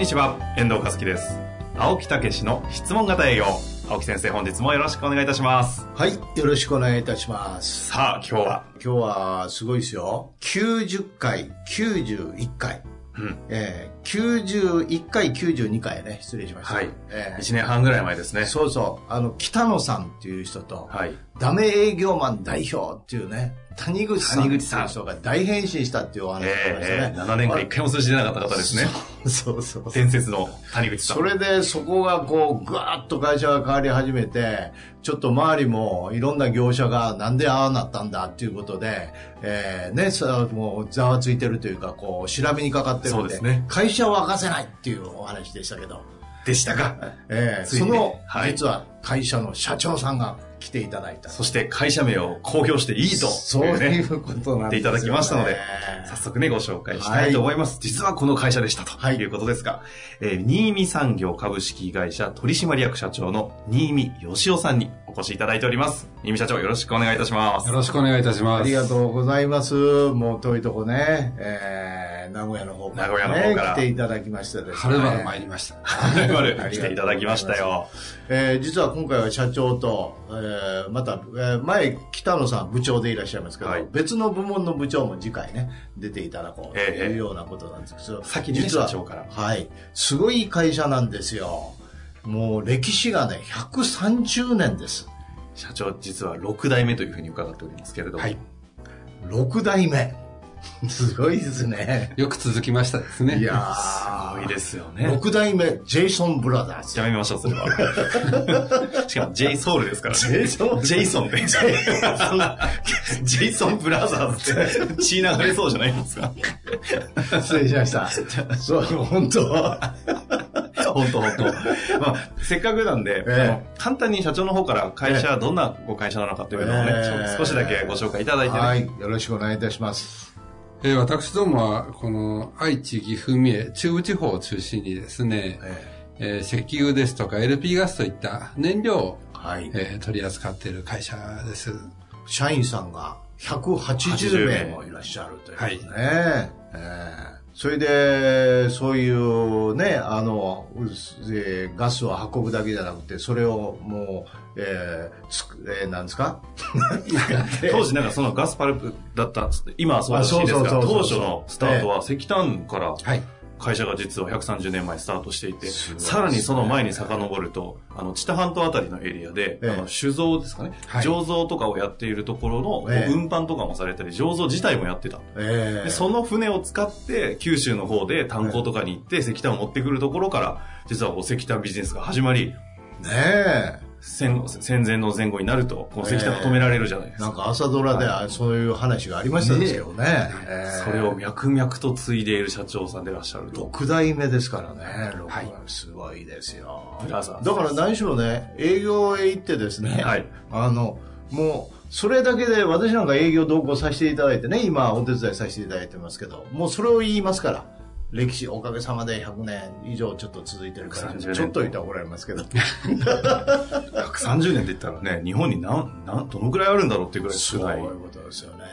にちは、遠藤和樹です。青木武の質問型営業。青木先生、本日もよろしくお願いいたします。はい、よろしくお願いいたします。さあ、今日は、今日はすごいですよ。90回、91回。うん、えー、91回、92回ね、失礼しました。はいえー1年半ぐらい前ですね。そうそう、あの、北野さんっていう人と、はい。ダメ営業マン代表っていうね、谷口さんっていう人が大変身したっていうお話がありましたね。えー、7年間一回も数字出なかった方ですね。そうそうそう。伝説の谷口さん。それでそこがこう、ぐわーっと会社が変わり始めて、ちょっと周りもいろんな業者がなんでああなったんだっていうことで、えー、ね、さもうざわついてるというか、こう、調べにかかってるんで、そうですね会社を沸かせないっていうお話でしたけど、でしたか。えーついにね。その、はい。実は会社の社長さんが来ていただいた。そして会社名を公表していいと。そういね。うことなんですよ、ね。言っていただきましたので早速ね、ご紹介したいと思います。実はこの会社でしたとはいいうことですが、えー新見産業株式会社取締役社長の新見義雄さんにお越しいただいております。新見社長よろしくお願いいたします。よろしくお願いいたします。ありがとうございます。もう遠いとこね、えー、名古屋の方から、ね、名古屋の方から来ていただきましてですね。はるばる参りました。はるばる来ていただきましたよ。えー実は今回は社長と、えーまた、えー前、北野さん部長でいらっしゃいますけど、はい別の部門の部長も次回ね、出ていただこうとええいうようなことなんですけど、先にね実は社長からはい。すごい会社なんですよ。もう歴史がね、130年です。社長実は6代目というふうに伺っておりますけれども。はい。6代目。すごいですね。よく続きましたですね。いやすーごいですよね。6代目、ジェイソン・ブラザーズ。やめましょう、それは。しかも J ソウルですから、ね。ジェイソンジェイソンって。ジェイソンブラザーズって血流れそうじゃないですか。失礼しました。そう、本当は。本当本当。まあ、せっかくなんで、ええあの簡単に社長の方から会社はどんなご会社なのかというのをね、ええちょっと少しだけご紹介いただいてね、はい。よろしくお願いいたします。えー私どもは、この愛知、岐阜、三重、中部地方を中心にですね、ええー石油ですとか LP ガスといった燃料を、ーはい。えー取り扱っている会社です。社員さんが180名もいらっしゃるということですね。ええそれで、そういうね、あの、うえーガスを運ぶだけじゃなくて、それをもう、えーつくえーなんですか？当時なんかそのガスパルプだったっつって、今はそうらしいですが、当初のスタートは石炭からはい。会社が実は130年前スタートしていて、さらにその前に遡ると、あの、知多半島あたりのエリアで、ええ。あの酒造ですかね、はい。醸造とかをやっているところの、ええ。運搬とかもされたり、醸造自体もやってた。えでその船を使って、九州の方で炭鉱とかに行って石炭を持ってくるところから、実はこう石炭ビジネスが始まり、ねえ。戦戦前の前後になると、こう石炭が止められるじゃないですか。なんか朝ドラではそういう話がありましたですけどね。ええそれを脈々と継いでいる社長さんでいらっしゃると。6代目ですからね。六はいすごいですよ。ブラザーズだから何しろね、営業へ行ってですね、はいあの、もう、それだけで私なんか営業同行させていただいてね、今お手伝いさせていただいてますけど、もうそれを言いますから。歴史、おかげさまで100年以上ちょっと続いてるから、130年ちょっと言ったら怒られますけど。130年って言ったらね、日本に何、何、どのくらいあるんだろうっていうぐらい少ないそういうことですよね。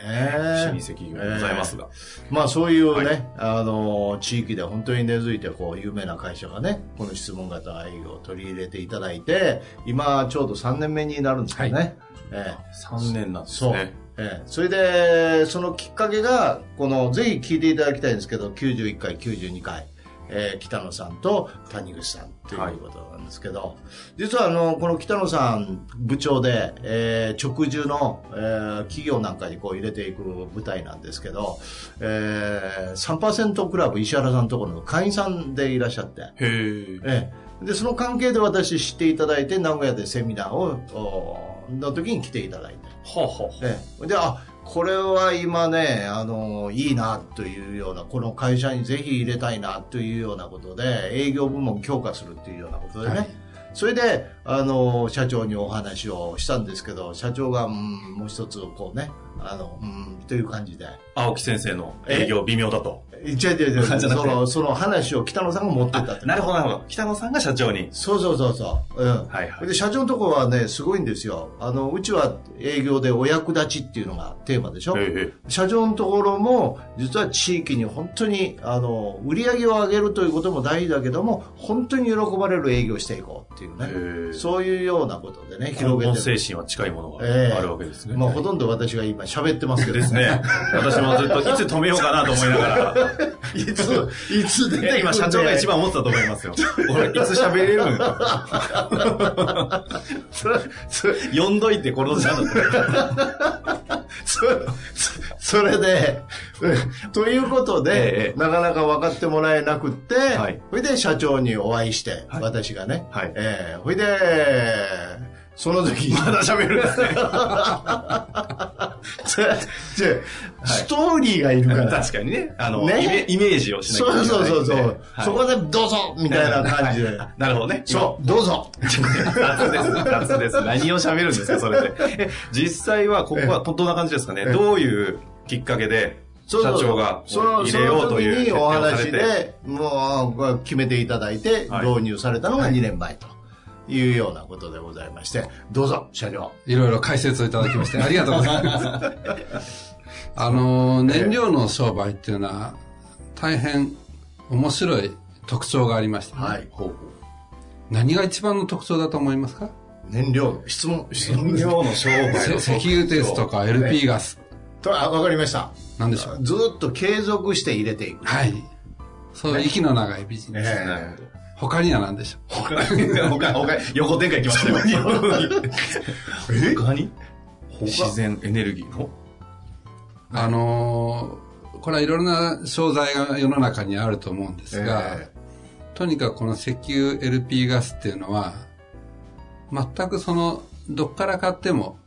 老舗企業でございますが。まあそういうね、はいあの、地域で本当に根付いてこう有名な会社がね、この質問型営業を取り入れていただいて、今ちょうど3年目になるんですけどね。ええ3年なんです。ね。ええ。それで、そのきっかけが、この、ぜひ聞いていただきたいんですけど、91回、92回、えー北野さんと谷口さんということなんですけど、実はあの、この北野さん部長で、えー直従の、えー企業なんかにこう入れていく舞台なんですけど、えー、3%クラブ石原さんのところの会員さんでいらっしゃって、へえ。ええ、でその関係で私知っていただいて名古屋でセミナーをおの時に来ていただいて、はあはあはあええ、であこれは今ね、あの、いいなというような、この会社にぜひ入れたいなというようなことで、営業部門強化するっていうようなことでね、はい。それで、あの、社長にお話をしたんですけど、社長が、うん、もう一つ、こうね、あの、うん、という感じで。青木先生の営業微妙だと。違う違う違う、その、その話を北野さんが持ってったって。なるほど、なるほど。北野さんが社長に。そうそうそうそう。うん。はいはい。で、社長のところはね、すごいんですよ。あの、うちは営業でお役立ちっていうのがテーマでしょ。ええ社長のところも、実は地域に本当に、あの、売り上げを上げるということも大事だけども、本当に喜ばれる営業をしていこうっていうね。ええそういうようなことでね、根広げ本てる。精神は近いものがええあるわけですね。まあ、ほとんど私が今喋ってますけどですね。私もずっといつ止めようかなと思いながら。いつ、いつで、で今社長が一番思ってたと思いますよ。俺、いつ喋れるんそれ、それ、呼んどいて殺しちゃうそそそれで、うんということで、ええなかなか分かってもらえなくって、はい。それで社長にお会いして、はい。私がね、はい。ええそれで、その時に、まだ喋るんですね。ちょちょストーリーがいるから。確かにね。あの、ねイメージをしないけないんで。そうそうそう、はいそこでどうぞみたいな感じで。なるほどね。そう、どうぞ。雑です、雑です。何を喋るんですか、それで。え実際は、ここはどんな感じですかね？ええどういうきっかけで、社そうそう長が入れようというその時にお。話で、もう決めていただいて、はい導入されたのが2年前というようなことでございまして、どうぞ、社長。いろいろ解説をいただきまして、ありがとうございます。あの、燃料の商売っていうのは、大変面白い特徴がありまして、ねはい。何が一番の特徴だと思いますか？燃料、質問、質問燃料の商売のせ石油ですとか LP ガス。と、あ、わかりました。なんでしょう？ずーっと継続して入れていく。はい。そういう息の長いビジネス。えなる他には何でしょうほど。他、他、横展開きましたよ。え他に？自然エネルギーの？あのーこれはいろいろな商材が世の中にあると思うんですが、えとにかくこの石油 LP ガスっていうのは、全くその、どっから買っても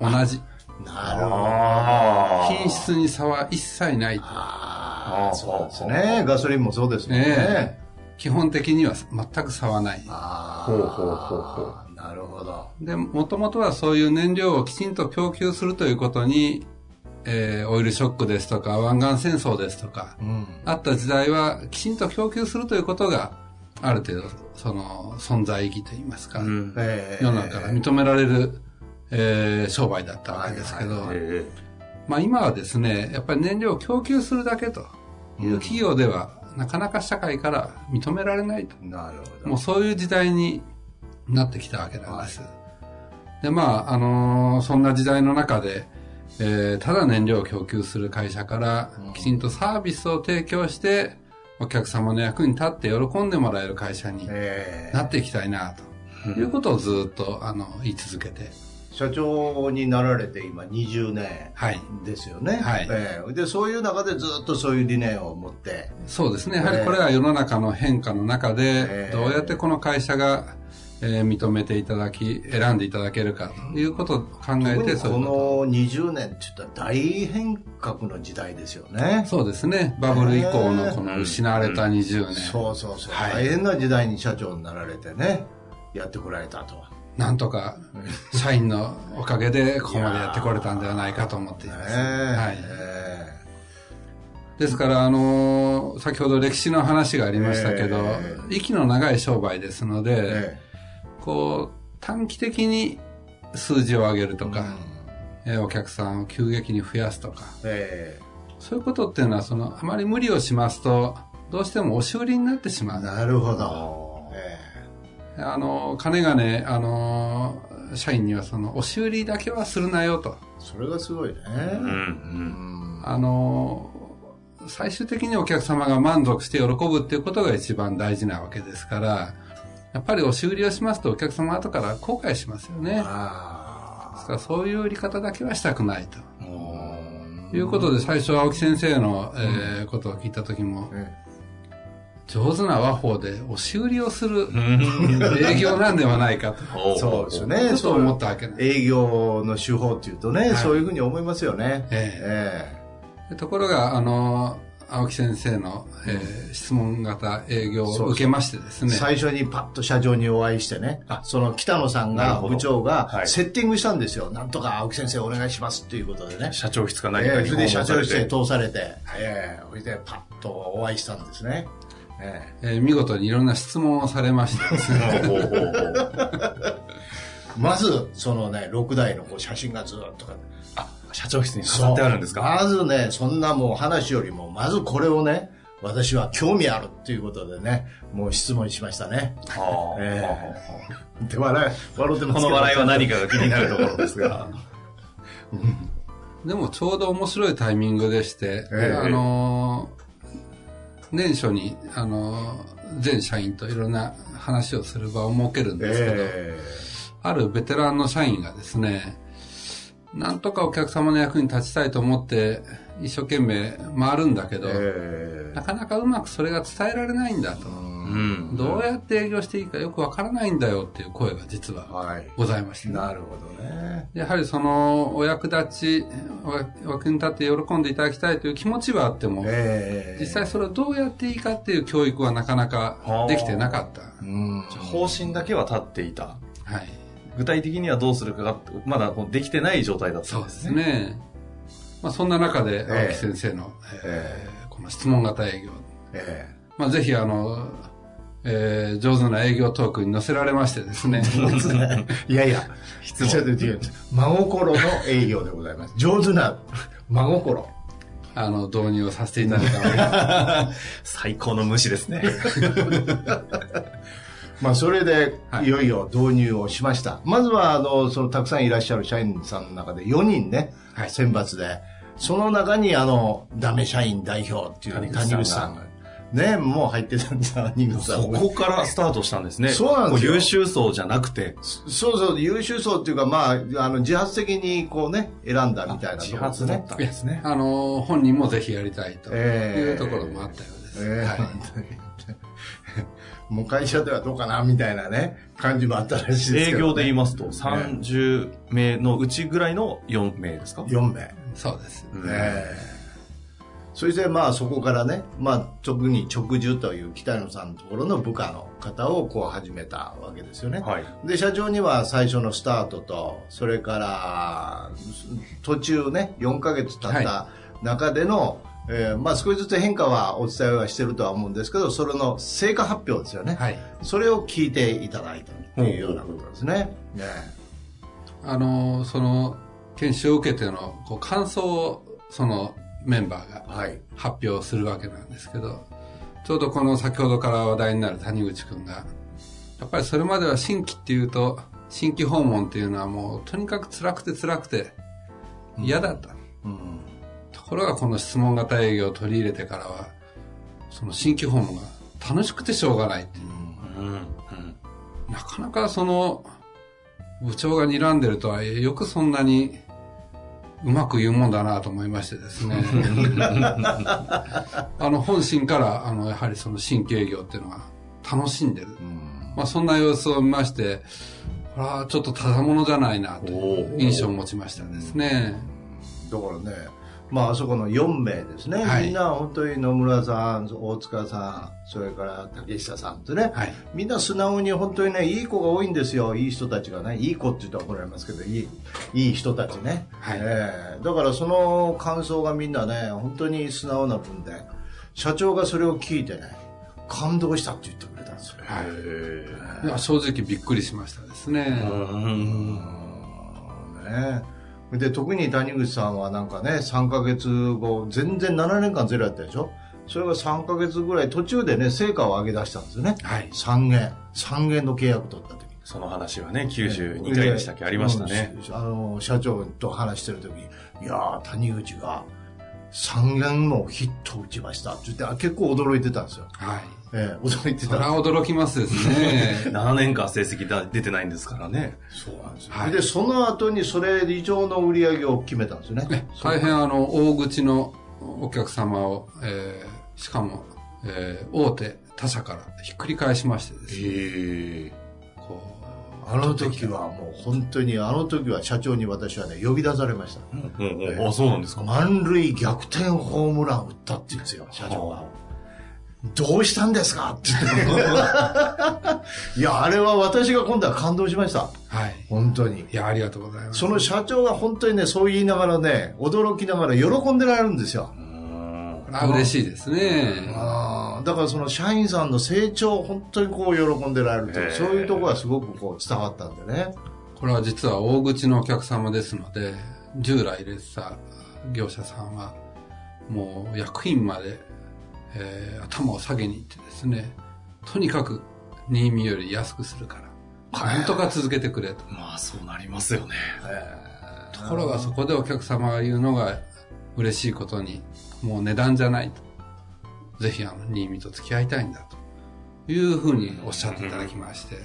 同じ。なるほど。あ品質に差は一切ない。ああ、そうですね。ガソリンもそうですもんね。え基本的には全く差はない。ああ。ほうほうほうほなるほど。で、もともとはそういう燃料をきちんと供給するということに、えーオイルショックですとか、湾岸戦争ですとか、うん。あった時代はきちんと供給するということが、ある程度、その、存在意義といいますか、うん。ええ世の中から認められる、えー商売だったわけですけど、はいえまあ今はですね、やっぱり燃料を供給するだけという企業では、なかなか社会から認められないと。なるほど。もうそういう時代になってきたわけなんです。で、まあ、あのーそんな時代の中で、えーただ燃料を供給する会社からうん、きちんとサービスを提供して、お客様の役に立って喜んでもらえる会社にええなっていきたいな、ということをずっと、あの、言い続けて。社長になられて今20年はい。ですよね。はいええで、そういう中でずっとそういう理念を持って、そうですね。やはりこれは世の中の変化の中でえ、えどうやってこの会社が、えー認めていただき、選んでいただけるかということを考えて、そうこの20年って言ったら大変革の時代ですよねと。。そうですね。バブル以降のこの失われた20年。そうそうそう、はい大変な時代に社長になられてね、やってこられたと。なんとか、社員のおかげでここまでやってこれたんではないかと思っていねます。えはい。えですから、あのー先ほど歴史の話がありましたけど、ええ息の長い商売ですので、えこう、短期的に数字を上げるとか、うんえーお客さんを急激に増やすとか、えそういうことっていうのは、その、あまり無理をしますと、どうしても押し売りになってしまう。えなるほど。えあの、金がね、あの、社員にはその、押し売りだけはするなよと。えそれがすごいね。うん。あの、最終的にお客様が満足して喜ぶっていうことが一番大事なわけですから、やっぱり押し売りをしますとお客様後から後悔しますよね。ですあからそういう売り方だけはしたくないと。あ。うんいうことで最初青木先生の、えーことを聞いた時も、え上手な和法で押し売りをするうん営業なんではないかと、そうですよちょね。っとそう思ったわけ。営業の手法っていうとね、はいそういうふうに思いますよね。ええでところが、あの、青木先生の、えー質問型営業を受けましてですえね。最初にパッと社長にお会いしてね、その北野さんが、部長がはいセッティングしたんですよ。なんとか青木先生お願いしますっていうことでね。社長室か何えかにえそれで社長室へ訪問されて通されて、ええそれでパッとお会いしたんですね。えええー見事にいろんな質問をされましてですね。ほうほうほう。まず、そのね、6台のこう写真がずっとか。あ、社長室に飾ってあるんですか？まずね、そんなもう話よりも、まずこれをね、私は興味あるっていうことでね、もう質問しましたね。はあ。えで、笑い、笑ってますこの笑いは何かが気になるところですが。でもちょうど面白いタイミングでして、ええ。あのー年初に、あのー全社員といろんな話をする場を設けるんですけど、えあるベテランの社員がですね、なんとかお客様の役に立ちたいと思って一生懸命回るんだけえど、えなかなかうまくそれが伝えられないんだと。うん。どうやって営業していいかよくわからないんだよっていう声が実ははい。ございまして、ね、なるほどね。やはりそのお役立ち、お役に立って喜んでいただきたいという気持ちはあっても、ええ実際それをどうやっていいかっていう教育はなかなかできてなかった。うん。方針だけは立っていた。はい。具体的にはどうするかが、まだできてない状態だったそうでんですすね。ね。まあそんな中でええ青木先生の、ええーこの質問型営業。えまあぜひあの、えー上手な営業トークに載せられましてですね。え いやいや、真心の営業でございます。上手な真心。あの、導入をさせていただいた 最高の虫ですね。まあ、それでは、いいよいよ導入をしました。まずは、あの、その、たくさんいらっしゃる社員さんの中で4人ね、はい選抜で、その中に、あの、ダメ社員代表っていう谷口さんが、ね、もう入ってたんです、谷口さんも。そこからスタートしたんですね。そうなんですよこ優秀層じゃなくて、そうそう、優秀層っていうか、まあ、あの、自発的にこうね、選んだみたいなと自発だっ。たんですね。あの、本人もぜひやりたいとええいうところもあったようです。ええはい もう会社ではどうかな、みたいなね、感じもあったらしいですけど、ね。営業で言いますと、30名のうちぐらいの4名ですか？4名。そうです。うんええそしてまあそこからね、まあ特に直樹という北野さんのところの部下の方をこう始めたわけですよね。はい。で、社長には最初のスタートと、それから途中ね、4ヶ月経った中での、えーまあ少しずつ変化はお伝えはしてるとは思うんですけど、それの成果発表ですよね。はい。それを聞いていただいたというようなことですね。ねあの、その、研修を受けてのこう感想を、そのメンバーがはい。発表するわけなんですけど、ちょうどこの先ほどから話題になる谷口くんが、やっぱりそれまでは新規っていうと、新規訪問っていうのはもうとにかく辛くて辛くて嫌だった。うん。ところがこの質問型営業を取り入れてからは、その新規訪問が楽しくてしょうがないっていう。うん。うん。なかなかその、部長が睨んでるとはいえ、よくそんなにうまく言うもんだなと思いましてですね。あの、本心から、あの、やはりその新規営業っていうのが楽しんでる。まあ、そんな様子を見まして、これはちょっとただものじゃないなという印象を持ちましたですね。だからね、まあ、あそこの4名ですね、はいみんな本当に野村さん、大塚さん、それから竹下さんってね、はい。みんな素直に本当にね、いい子が多いんですよ、いい人たちがね、いい子って言ったら怒られますけど、いいいい人たちね、はいええだからその感想がみんなね、本当に素直な分で、社長がそれを聞いてね、感動したって言ってくれたんですよ。はい。正直びっくりしましたですね。うん。ねで特に谷口さんはなんかね3ヶ月後全然7年間ゼロやったでしょ？それが3ヶ月ぐらい途中でね成果を上げ出したんですよね。はい。3元。3元の契約取った時その話はね、92回でしたっけ？ありましたね。うんあの社長と話してる時いやー谷口が3元もヒット打ちました。って言ってあ結構驚いてたんですよ、はい。ええ驚いてそれたは驚きますですね。7年間成績だ出てないんですからね。そうなんですよ、はい。でその後にそれ以上の売り上げを決めたんですよね。大変あの、大口のお客様を、えーしかも、えー大手他社からひっくり返しましてですね、へえ。こう、あの時はもう本当に、あの時は社長に私はね、呼び出されました。うんうん。あ、そうなんですか。満塁逆転ホームラン打ったって言うんですよ、社長が。どうしたんですか？って言って。いや、あれは私が今度は感動しました。はい。本当に。いや、ありがとうございます。その社長が本当にね、そう言いながらね、驚きながら喜んでられるんですよ。うんあ嬉しいですね。あーだからその社員さんの成長を本当にこう喜んでられるとそういうところがすごくこう伝わったんでね。これは実は大口のお客様ですので、従来入れてた業者さんは、もう役員まで、えー頭を下げに行ってですね、とにかく新見より安くするから、なんとか続けてくれと。まあ、そうなりますよね。ところがそこでお客様が言うのが嬉しいことに、もう値段じゃないと。ぜひあの、新見と付き合いたいんだというふうにおっしゃっていただきまして、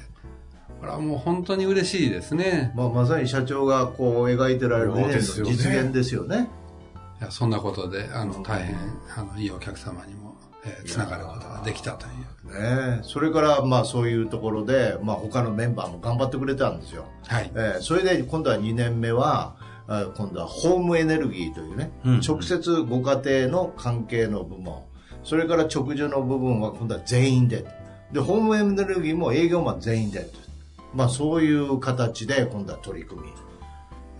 これはもう本当に嬉しいですね。まあ、まさに社長がこう描いてられる理念の実現ですよね。いやそんなことで、あの、大変、あの、いいお客様にも、えーつながることができたという。ねえそれからまあそういうところで、まあ、他のメンバーも頑張ってくれたんですよ。はい。えーそれで今度は2年目は、あ今度はホームエネルギーというね、うん直接ご家庭の関係の部門、それから直需の部分は今度は全員で。で、ホームエネルギーも営業マン全員で。まあそういう形で今度は取り組み。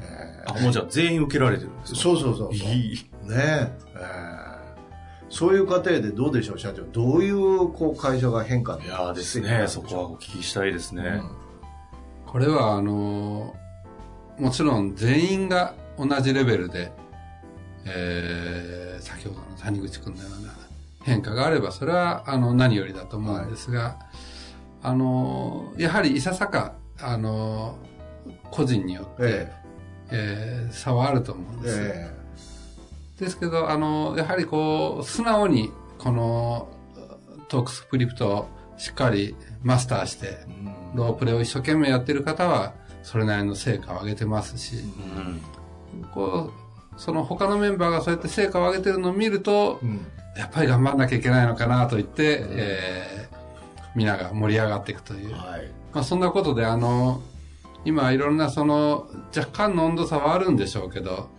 えあ、もうじゃあ全員受けられてるんですか？ーそうそうそうそう。いい。ねええーそういう過程でどうでしょう、社長。どういうこう会社が変化いやーですね、そこはお聞きしたいですね。これは、あの、もちろん全員が同じレベルで、えー先ほどの谷口君のような変化があれば、それは、あの、何よりだと思うんですが、あの、やはりいささか、あの、個人によって、ええ。ー差はあると思うんえです。えですけど、あの、やはりこう、素直に、この、トークスクリプトをしっかりマスターして、ロープレを一生懸命やってる方は、それなりの成果を上げてますし、うん。こう、その他のメンバーがそうやって成果を上げてるのを見るとう、んやっぱり頑張んなきゃいけないのかなと言って、えー皆が盛り上がっていくという。はい。まあそんなことで、あの、今いろんなその、若干の温度差はあるんでしょうけど、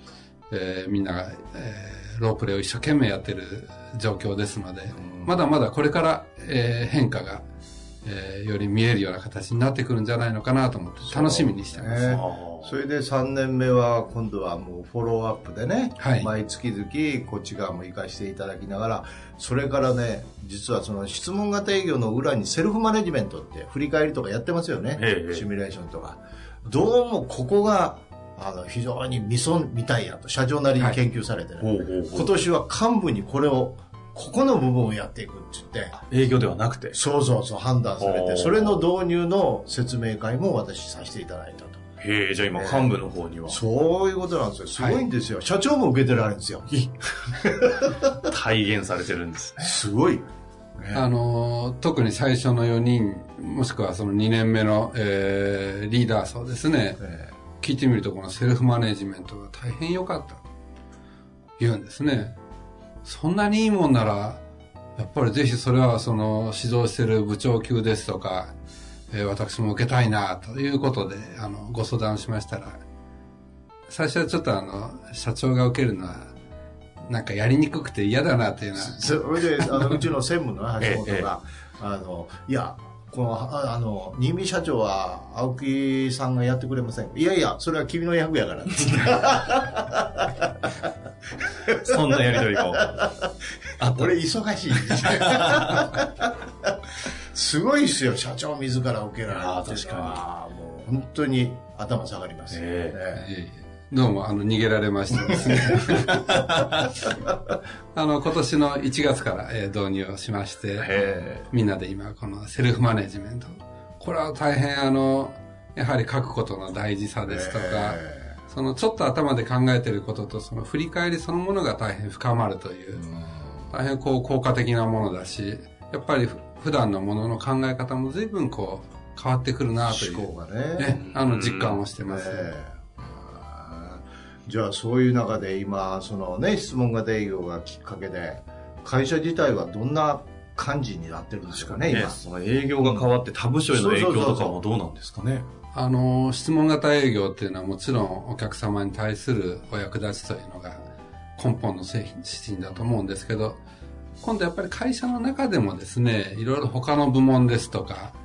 えーみんなが、えーロープレを一生懸命やってる状況ですので、まだまだこれから、えー変化が、えーより見えるような形になってくるんじゃないのかなと思って楽しみにしてます。ねそれで3年目は今度はもうフォローアップでね、はい。毎月々こっち側も活かしていただきながらそれからね実はその質問型営業の裏にセルフマネジメントって振り返りとかやってますよね、ええシミュレーションとか。どうもここがあの非常にミソみたいやと社長なりに研究されてね、ほうほうほう。今年は幹部にこれをここの部分をやっていくって言って営業ではなくて？そうそうそう判断されてそれの導入の説明会も私させていただいたとへえ、じゃあ今幹部の方にはそういうことなんですよ。すごいんですよ。社長も受けてられるんですよ。体現されてるんですね。すごい。あの、特に最初の4人、もしくはその2年目の、えーリーダー層ですね。え聞いてみるとこのセルフマネジメントが大変良かったと言うんですね。そんなにいいもんなら、やっぱりぜひそれはその指導している部長級ですとか、えー私も受けたいなということで、あの、ご相談しましたら、最初はちょっとあの、社長が受けるのは、なんかやりにくくて嫌だなっていうのは、それで、あの、うちの専務の橋本 ええが、あの、いや、この、ああの、新見社長は、青木さんがやってくれません。いやいや、それは君の役やから。そんなやりとりも。あった。俺、忙しい。すごいっすよ、社長自ら受けられるあ確はもう、本当に頭下がります。ええいえいえどうも、あの、逃げられましてですね。あの、今年の1月から、えー導入をしまして、へみんなで今、このセルフマネジメント。これは大変、あの、やはり書くことの大事さですとか、えそのちょっと頭で考えてることと、その振り返りそのものが大変深まるという、大変こう効果的なものだし、やっぱりふ普段のものの考え方も随分こう変わってくるなという、思考がね。ね、あの実感をしてます。ええじゃあそういう中で今そのね質問型営業がきっかけで会社自体はどんな感じになってるんですかね、今？その営業が変わって他部署への影響とかもどうなんですかね？あの、質問型営業っていうのはもちろんお客様に対するお役立ちというのが根本の製品、指針だと思うんですけど、今度やっぱり会社の中でもですね、いろいろ他の部門ですとか、はい。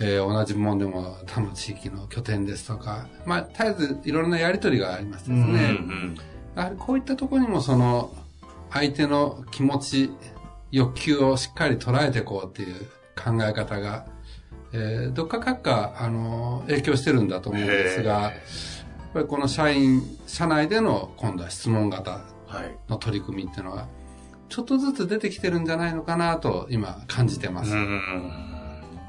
えー同じ部門でも他の地域の拠点ですとか、まあ、絶えずいろんなやりとりがありますですね。うんうん。やはりこういったところにもその、相手の気持ち、欲求をしっかり捉えていこうっていう考え方が、えーどっかかっか、あの、影響してるんだと思うんですが、やっぱりこの社員、社内での今度は質問型はい。の取り組みっていうのは、ちょっとずつ出てきてるんじゃないのかなと今感じてます。うん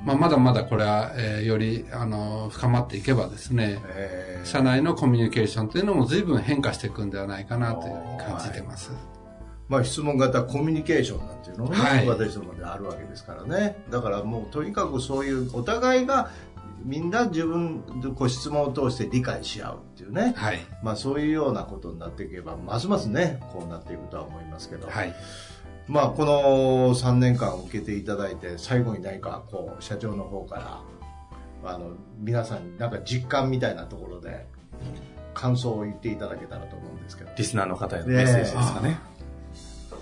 まあ、まだまだこれは、えーより、あの、深まっていけばですね、えー社内のコミュニケーションというのも随分変化していくんではないかなという感じてます。まあ、質問型コミュニケーションなんていうのもね、はい私どもであるわけですからね。だからもうとにかくそういうお互いがみんな自分でこう質問を通して理解し合うっていうね。はい。まあそういうようなことになっていけば、ますますね、こうなっていくとは思いますけど。はい。まあこの3年間受けていただいて、最後に何かこう、社長の方から、あの、皆さんになんか実感みたいなところで、感想を言っていただけたらと思うんですけど。リスナーの方へのメッセージですかね。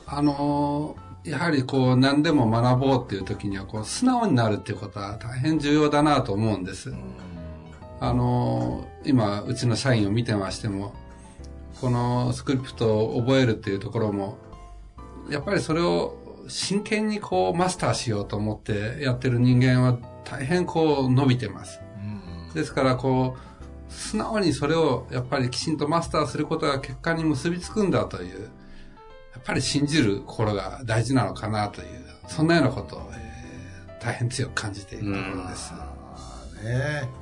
あのーやはりこう何でも学ぼうっていう時にはこう素直になるっていうことは大変重要だなと思うんです。あのー今うちの社員を見てましても、このスクリプトを覚えるっていうところも、やっぱりそれを真剣にこうマスターしようと思ってやってる人間は大変こう伸びてます。ですからこう、素直にそれをやっぱりきちんとマスターすることが結果に結びつくんだという、やっぱり信じる心が大事なのかなという、そんなようなことを、えー大変強く感じているところです。ねえー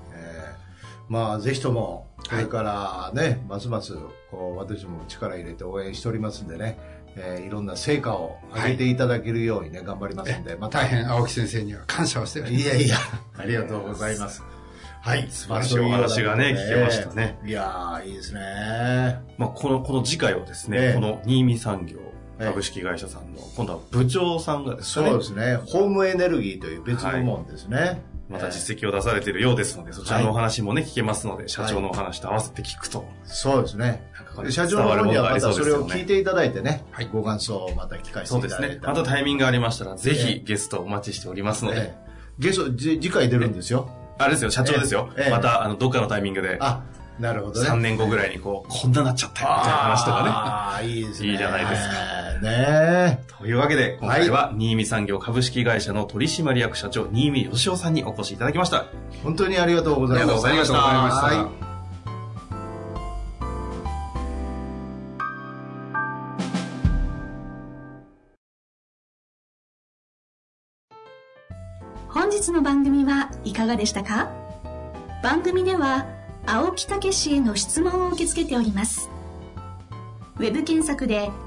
まあぜひともこれからね、ますますこう私も力入れて応援しておりますんでね、えーいろんな成果を上げていただけるようにね、頑張りますんで、また。大変青木先生には感謝をしております。いやいやありがとうございます。はい。素晴らしいお話がね聞けましたね。いやーいいですね。まあ、この、この次回はですね、ええ。この新見産業株式会社さんの、今度は部長さんがですね。そうで、すね。ホームエネルギーという別のもんですね、また実績を出されているようですので、そちらのお話もね、聞けますので、社長のお話と合わせて聞くと、そうですね。社長の方にはまたそれを聞いていただいてね、はい。ご感想をまた聞かせそうですね。て。いただいたらまたタイミングがありましたら、ぜえひゲストお待ちしておりますので、ええ。ゲストじ次回出るんですよ。あれですよ、社長ですよ。ええ。また、あの、どっかのタイミングで、あなるほどね。3年後ぐらいにこう、こんななっちゃったよ、みたいな話とかああ、いいですね。いいじゃないですかか。ねね。というわけで、今回は、新見産業株式会社の取締役社長、新見義雄さんにお越しいただきました。本当にありがとうございます。ありがとうございましたありがとうございました。はい本日の番組はいかがでしたか？番組では青木武氏への質問を受け付けておりますウェブ検索で「